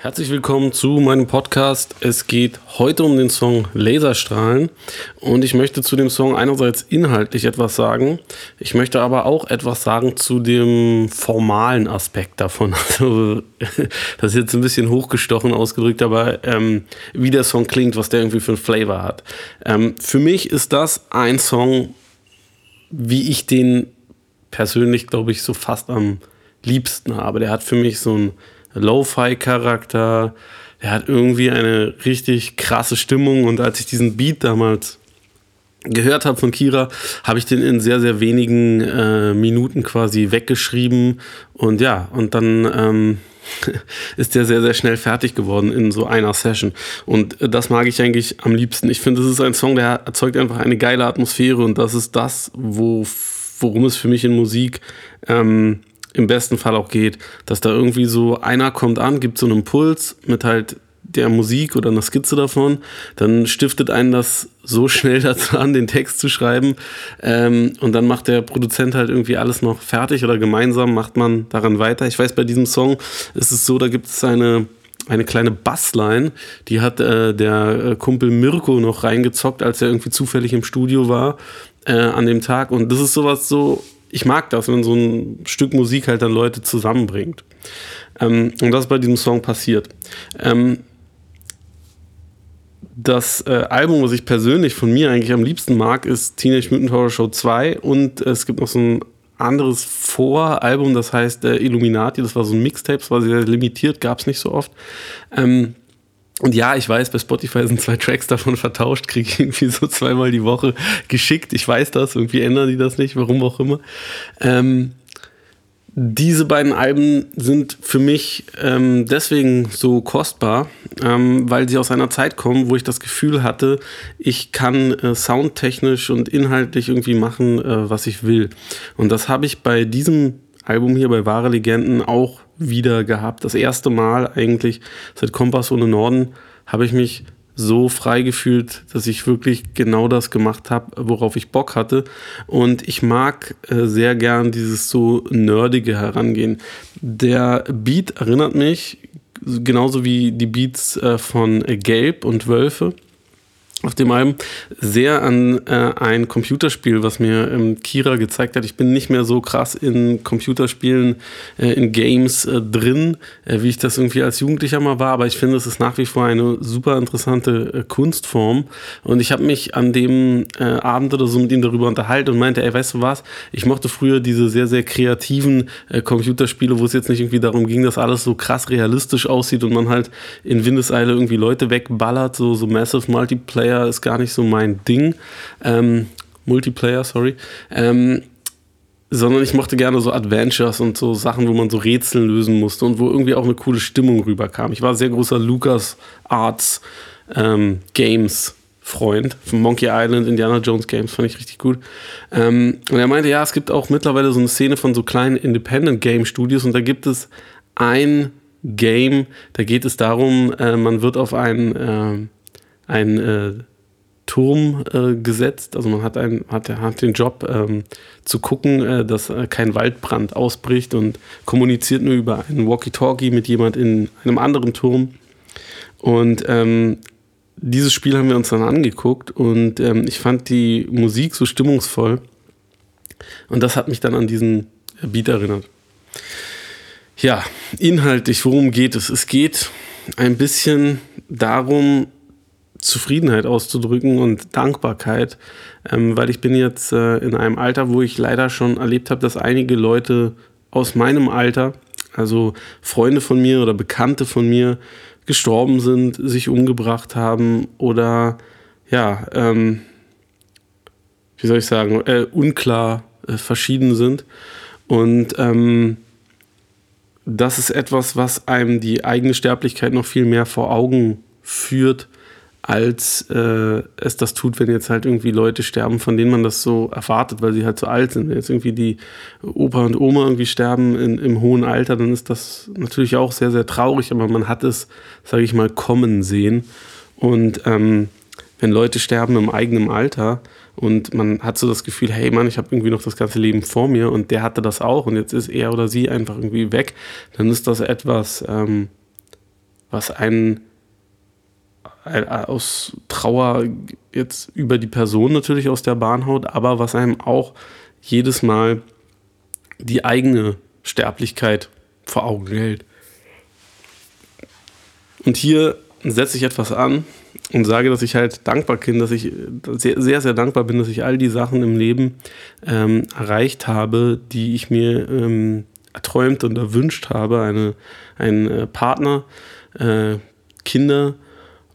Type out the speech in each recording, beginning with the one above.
Herzlich willkommen zu meinem Podcast. Es geht heute um den Song Laserstrahlen und ich möchte zu dem Song einerseits inhaltlich etwas sagen. Ich möchte aber auch etwas sagen zu dem formalen Aspekt davon. Also, das ist jetzt ein bisschen hochgestochen ausgedrückt, aber ähm, wie der Song klingt, was der irgendwie für ein Flavor hat. Ähm, für mich ist das ein Song, wie ich den persönlich, glaube ich, so fast am liebsten habe. Der hat für mich so ein Lo-Fi-Charakter. Er hat irgendwie eine richtig krasse Stimmung und als ich diesen Beat damals gehört habe von Kira, habe ich den in sehr, sehr wenigen äh, Minuten quasi weggeschrieben und ja, und dann ähm, ist der sehr, sehr schnell fertig geworden in so einer Session. Und das mag ich eigentlich am liebsten. Ich finde, es ist ein Song, der erzeugt einfach eine geile Atmosphäre und das ist das, wo, worum es für mich in Musik ähm, im besten Fall auch geht, dass da irgendwie so einer kommt an, gibt so einen Impuls mit halt der Musik oder einer Skizze davon, dann stiftet einen das so schnell dazu an, den Text zu schreiben ähm, und dann macht der Produzent halt irgendwie alles noch fertig oder gemeinsam macht man daran weiter. Ich weiß, bei diesem Song ist es so, da gibt es eine eine kleine Bassline, die hat äh, der äh, Kumpel Mirko noch reingezockt, als er irgendwie zufällig im Studio war äh, an dem Tag. Und das ist sowas so, ich mag das, wenn so ein Stück Musik halt dann Leute zusammenbringt. Ähm, und das ist bei diesem Song passiert. Ähm, das äh, Album, was ich persönlich von mir eigentlich am liebsten mag, ist Teenage Mutant Horror Show 2 und äh, es gibt noch so ein anderes Voralbum, das heißt äh, Illuminati, das war so ein Mixtape, das war sehr limitiert, gab es nicht so oft. Ähm, und ja, ich weiß, bei Spotify sind zwei Tracks davon vertauscht, kriege ich irgendwie so zweimal die Woche geschickt. Ich weiß das, irgendwie ändern die das nicht, warum auch immer. Ähm, diese beiden Alben sind für mich ähm, deswegen so kostbar, ähm, weil sie aus einer Zeit kommen, wo ich das Gefühl hatte, ich kann äh, soundtechnisch und inhaltlich irgendwie machen, äh, was ich will. Und das habe ich bei diesem Album hier bei Wahre Legenden auch wieder gehabt. Das erste Mal eigentlich seit Kompass ohne Norden habe ich mich so frei gefühlt, dass ich wirklich genau das gemacht habe, worauf ich Bock hatte. Und ich mag äh, sehr gern dieses so nerdige Herangehen. Der Beat erinnert mich genauso wie die Beats äh, von Gelb und Wölfe auf dem Album sehr an äh, ein Computerspiel, was mir ähm, Kira gezeigt hat. Ich bin nicht mehr so krass in Computerspielen, äh, in Games äh, drin, äh, wie ich das irgendwie als Jugendlicher mal war, aber ich finde, es ist nach wie vor eine super interessante äh, Kunstform. Und ich habe mich an dem äh, Abend oder so mit ihm darüber unterhalten und meinte, ey, weißt du was, ich mochte früher diese sehr, sehr kreativen Computerspiele, wo es jetzt nicht irgendwie darum ging, dass alles so krass realistisch aussieht und man halt in Windeseile irgendwie Leute wegballert, so, so Massive Multiplayer Multiplayer ist gar nicht so mein Ding. Ähm, Multiplayer, sorry. Ähm, sondern ich mochte gerne so Adventures und so Sachen, wo man so Rätseln lösen musste und wo irgendwie auch eine coole Stimmung rüberkam. Ich war sehr großer Lucas Arts ähm, Games Freund von Monkey Island, Indiana Jones Games, fand ich richtig gut. Ähm, und er meinte, ja, es gibt auch mittlerweile so eine Szene von so kleinen Independent Game Studios und da gibt es ein Game, da geht es darum, äh, man wird auf ein äh, ein äh, Turm äh, gesetzt. Also man hat, ein, hat, hat den Job ähm, zu gucken, äh, dass äh, kein Waldbrand ausbricht und kommuniziert nur über einen Walkie-Talkie mit jemand in einem anderen Turm. Und ähm, dieses Spiel haben wir uns dann angeguckt und ähm, ich fand die Musik so stimmungsvoll. Und das hat mich dann an diesen Beat erinnert. Ja, inhaltlich, worum geht es? Es geht ein bisschen darum, Zufriedenheit auszudrücken und Dankbarkeit, ähm, weil ich bin jetzt äh, in einem Alter, wo ich leider schon erlebt habe, dass einige Leute aus meinem Alter, also Freunde von mir oder Bekannte von mir, gestorben sind, sich umgebracht haben oder ja, ähm, wie soll ich sagen, äh, unklar äh, verschieden sind. Und ähm, das ist etwas, was einem die eigene Sterblichkeit noch viel mehr vor Augen führt als äh, es das tut, wenn jetzt halt irgendwie Leute sterben, von denen man das so erwartet, weil sie halt so alt sind. Wenn jetzt irgendwie die Opa und Oma irgendwie sterben in, im hohen Alter, dann ist das natürlich auch sehr, sehr traurig, aber man hat es, sage ich mal, kommen sehen. Und ähm, wenn Leute sterben im eigenen Alter und man hat so das Gefühl, hey Mann, ich habe irgendwie noch das ganze Leben vor mir und der hatte das auch und jetzt ist er oder sie einfach irgendwie weg, dann ist das etwas, ähm, was einen aus Trauer jetzt über die Person natürlich aus der Bahn haut, aber was einem auch jedes Mal die eigene Sterblichkeit vor Augen hält. Und hier setze ich etwas an und sage, dass ich halt dankbar bin, dass ich sehr, sehr, sehr dankbar bin, dass ich all die Sachen im Leben ähm, erreicht habe, die ich mir ähm, erträumt und erwünscht habe. Eine, einen äh, Partner, äh, Kinder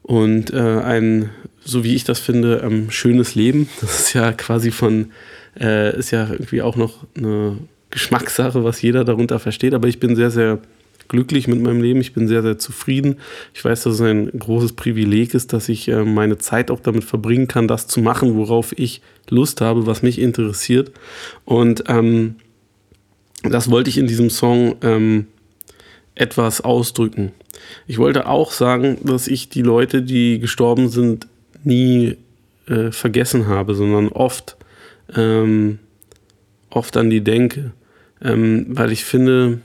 und äh, ein, so wie ich das finde, ähm, schönes Leben. Das ist ja quasi von, äh, ist ja irgendwie auch noch eine Geschmackssache, was jeder darunter versteht. Aber ich bin sehr, sehr glücklich mit meinem Leben. Ich bin sehr, sehr zufrieden. Ich weiß, dass es ein großes Privileg ist, dass ich äh, meine Zeit auch damit verbringen kann, das zu machen, worauf ich Lust habe, was mich interessiert. Und ähm, das wollte ich in diesem Song ähm, etwas ausdrücken. Ich wollte auch sagen, dass ich die Leute, die gestorben sind, nie äh, vergessen habe, sondern oft, ähm, oft an die denke. Ähm, weil ich finde,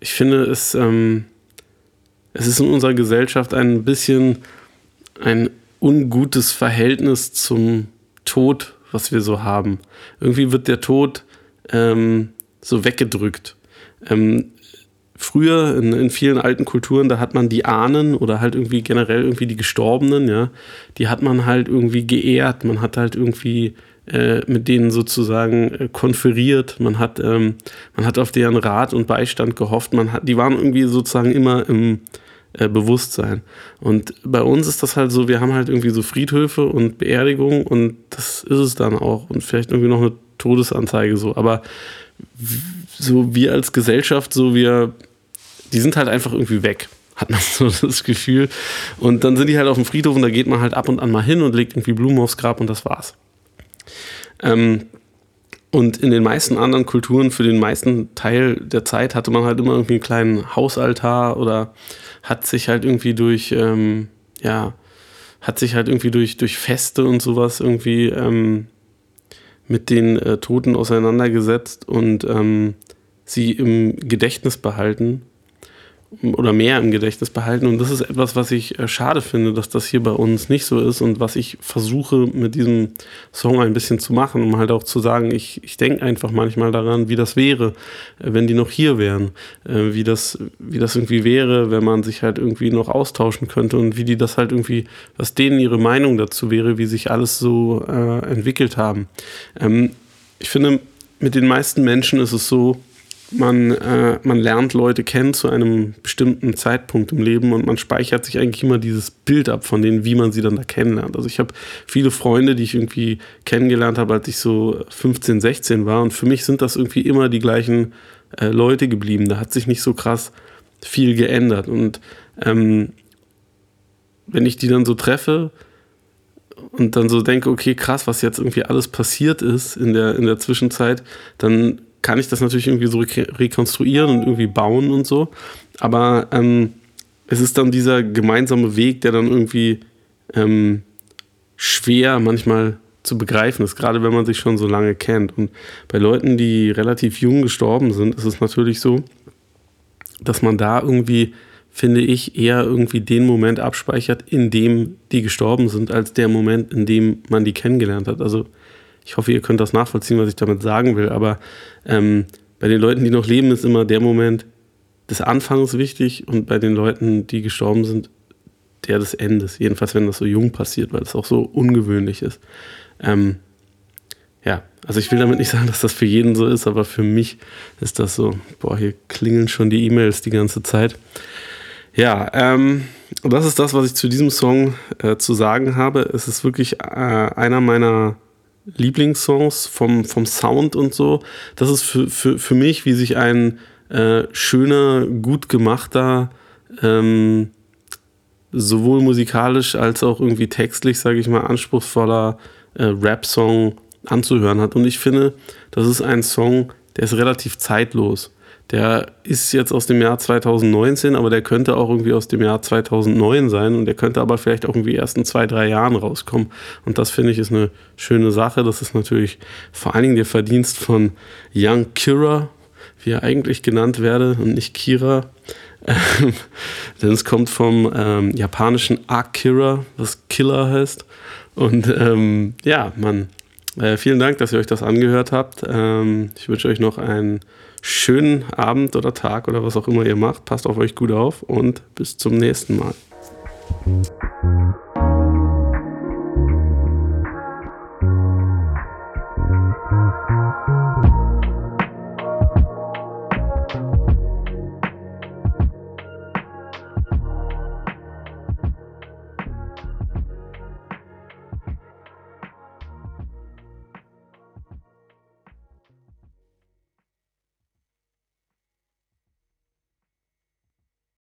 ich finde es, ähm, es ist in unserer Gesellschaft ein bisschen ein ungutes Verhältnis zum Tod, was wir so haben. Irgendwie wird der Tod ähm, so weggedrückt. Ähm, früher in, in, vielen alten Kulturen, da hat man die Ahnen oder halt irgendwie generell irgendwie die Gestorbenen, ja, die hat man halt irgendwie geehrt. Man hat halt irgendwie äh, mit denen sozusagen äh, konferiert. Man hat, ähm, man hat auf deren Rat und Beistand gehofft. Man hat, die waren irgendwie sozusagen immer im äh, Bewusstsein. Und bei uns ist das halt so, wir haben halt irgendwie so Friedhöfe und Beerdigungen und das ist es dann auch. Und vielleicht irgendwie noch eine Todesanzeige so. Aber so wir als Gesellschaft, so wir, die sind halt einfach irgendwie weg hat man so das Gefühl. Und dann sind die halt auf dem Friedhof und da geht man halt ab und an mal hin und legt irgendwie Blumen aufs Grab und das war's. Ähm, und in den meisten anderen Kulturen, für den meisten Teil der Zeit, hatte man halt immer irgendwie einen kleinen Hausaltar oder hat sich halt irgendwie durch, ähm, ja, hat sich halt irgendwie durch, durch Feste und sowas irgendwie ähm, mit den äh, Toten auseinandergesetzt und ähm, sie im Gedächtnis behalten oder mehr im Gedächtnis behalten. Und das ist etwas, was ich äh, schade finde, dass das hier bei uns nicht so ist und was ich versuche mit diesem Song ein bisschen zu machen, um halt auch zu sagen, ich, ich denke einfach manchmal daran, wie das wäre, äh, wenn die noch hier wären, äh, wie das, wie das irgendwie wäre, wenn man sich halt irgendwie noch austauschen könnte und wie die das halt irgendwie, was denen ihre Meinung dazu wäre, wie sich alles so äh, entwickelt haben. Ähm, ich finde, mit den meisten Menschen ist es so, man, äh, man lernt Leute kennen zu einem bestimmten Zeitpunkt im Leben und man speichert sich eigentlich immer dieses Bild ab von denen, wie man sie dann da kennenlernt. Also ich habe viele Freunde, die ich irgendwie kennengelernt habe, als ich so 15, 16 war und für mich sind das irgendwie immer die gleichen äh, Leute geblieben. Da hat sich nicht so krass viel geändert und ähm, wenn ich die dann so treffe, und dann so denke, okay, krass, was jetzt irgendwie alles passiert ist in der, in der Zwischenzeit, dann kann ich das natürlich irgendwie so rekonstruieren und irgendwie bauen und so. Aber ähm, es ist dann dieser gemeinsame Weg, der dann irgendwie ähm, schwer manchmal zu begreifen ist, gerade wenn man sich schon so lange kennt. Und bei Leuten, die relativ jung gestorben sind, ist es natürlich so, dass man da irgendwie, finde ich, eher irgendwie den Moment abspeichert, in dem die gestorben sind, als der Moment, in dem man die kennengelernt hat. Also ich hoffe, ihr könnt das nachvollziehen, was ich damit sagen will. Aber ähm, bei den Leuten, die noch leben, ist immer der Moment des Anfangs wichtig und bei den Leuten, die gestorben sind, der des Endes. Jedenfalls, wenn das so jung passiert, weil es auch so ungewöhnlich ist. Ähm, ja, also ich will damit nicht sagen, dass das für jeden so ist, aber für mich ist das so. Boah, hier klingeln schon die E-Mails die ganze Zeit. Ja, ähm, das ist das, was ich zu diesem Song äh, zu sagen habe. Es ist wirklich äh, einer meiner Lieblingssongs vom, vom Sound und so. Das ist für, für, für mich, wie sich ein äh, schöner, gut gemachter, ähm, sowohl musikalisch als auch irgendwie textlich, sage ich mal, anspruchsvoller äh, Rap-Song anzuhören hat. Und ich finde, das ist ein Song, der ist relativ zeitlos. Der ist jetzt aus dem Jahr 2019, aber der könnte auch irgendwie aus dem Jahr 2009 sein und der könnte aber vielleicht auch irgendwie erst in zwei, drei Jahren rauskommen. Und das finde ich ist eine schöne Sache. Das ist natürlich vor allen Dingen der Verdienst von Young Kira, wie er eigentlich genannt werde und nicht Kira. Ähm, denn es kommt vom ähm, japanischen Akira, was Killer heißt. Und ähm, ja, Mann, äh, vielen Dank, dass ihr euch das angehört habt. Ähm, ich wünsche euch noch einen schönen Abend oder Tag oder was auch immer ihr macht. Passt auf euch gut auf und bis zum nächsten Mal.